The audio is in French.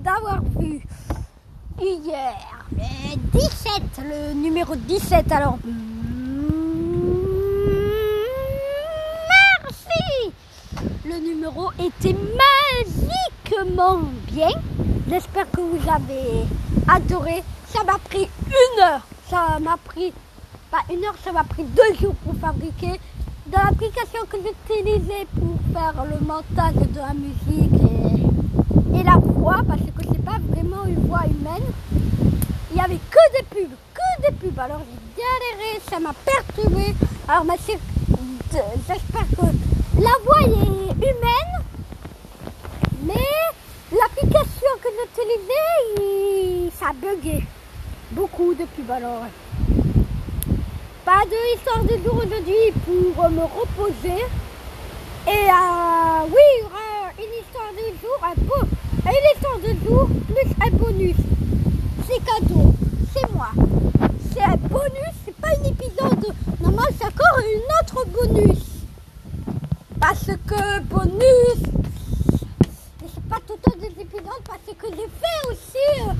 d'avoir vu hier le 17, le numéro 17. Alors, merci Le numéro était magiquement bien. J'espère que vous avez adoré. Ça m'a pris une heure. Ça m'a pris, pas une heure, ça m'a pris deux jours pour fabriquer. Dans l'application que j'utilisais pour faire le montage de la musique et, parce que c'est pas vraiment une voix humaine, il y avait que des pubs, que des pubs. Alors j'ai galéré, ça m'a perturbé. Alors ma j'espère que la voix est humaine, mais l'application que j'utilisais, ça a bugué. Beaucoup de pubs alors. Pas de histoire du jour aujourd'hui pour me reposer. Et euh, oui, une histoire du jour, un peu, plus un bonus. C'est cadeau, c'est moi. C'est un bonus, c'est pas un épisode. Normal, c'est encore une autre bonus. Parce que bonus, c'est pas tout le des épisodes parce que j'ai fait aussi. Euh,